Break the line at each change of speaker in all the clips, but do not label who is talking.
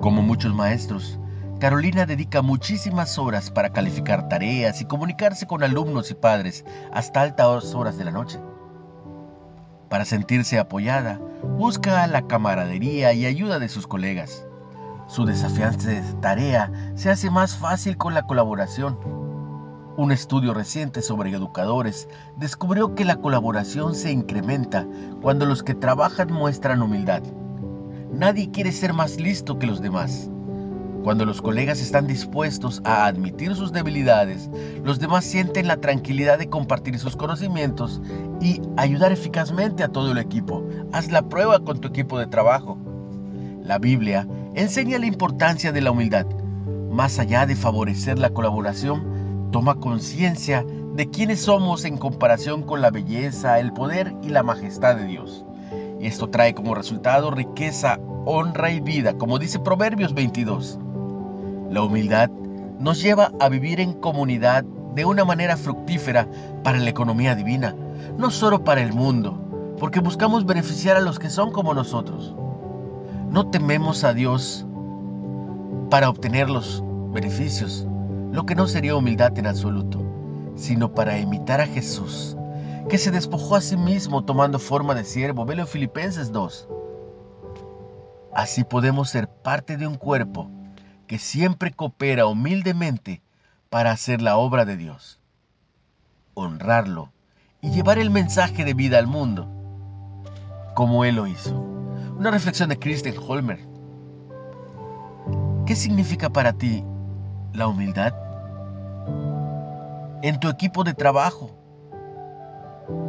Como muchos maestros, Carolina dedica muchísimas horas para calificar tareas y comunicarse con alumnos y padres hasta altas horas de la noche. Para sentirse apoyada, busca la camaradería y ayuda de sus colegas. Su desafiante tarea se hace más fácil con la colaboración. Un estudio reciente sobre educadores descubrió que la colaboración se incrementa cuando los que trabajan muestran humildad. Nadie quiere ser más listo que los demás. Cuando los colegas están dispuestos a admitir sus debilidades, los demás sienten la tranquilidad de compartir sus conocimientos y ayudar eficazmente a todo el equipo. Haz la prueba con tu equipo de trabajo. La Biblia enseña la importancia de la humildad. Más allá de favorecer la colaboración, toma conciencia de quiénes somos en comparación con la belleza, el poder y la majestad de Dios. Y esto trae como resultado riqueza, honra y vida, como dice Proverbios 22. La humildad nos lleva a vivir en comunidad de una manera fructífera para la economía divina, no solo para el mundo, porque buscamos beneficiar a los que son como nosotros. No tememos a Dios para obtener los beneficios, lo que no sería humildad en absoluto, sino para imitar a Jesús, que se despojó a sí mismo tomando forma de siervo. Velo en Filipenses 2. Así podemos ser parte de un cuerpo que siempre coopera humildemente para hacer la obra de Dios, honrarlo y llevar el mensaje de vida al mundo, como Él lo hizo. Una reflexión de Kristen Holmer. ¿Qué significa para ti la humildad? En tu equipo de trabajo,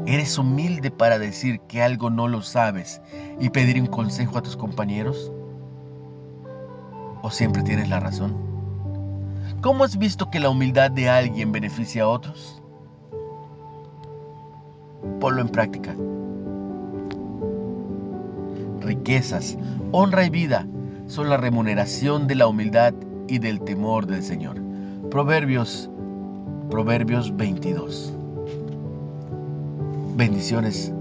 ¿eres humilde para decir que algo no lo sabes y pedir un consejo a tus compañeros? ¿O siempre tienes la razón? ¿Cómo has visto que la humildad de alguien beneficia a otros? Ponlo en práctica. Riquezas, honra y vida son la remuneración de la humildad y del temor del Señor. Proverbios, Proverbios 22. Bendiciones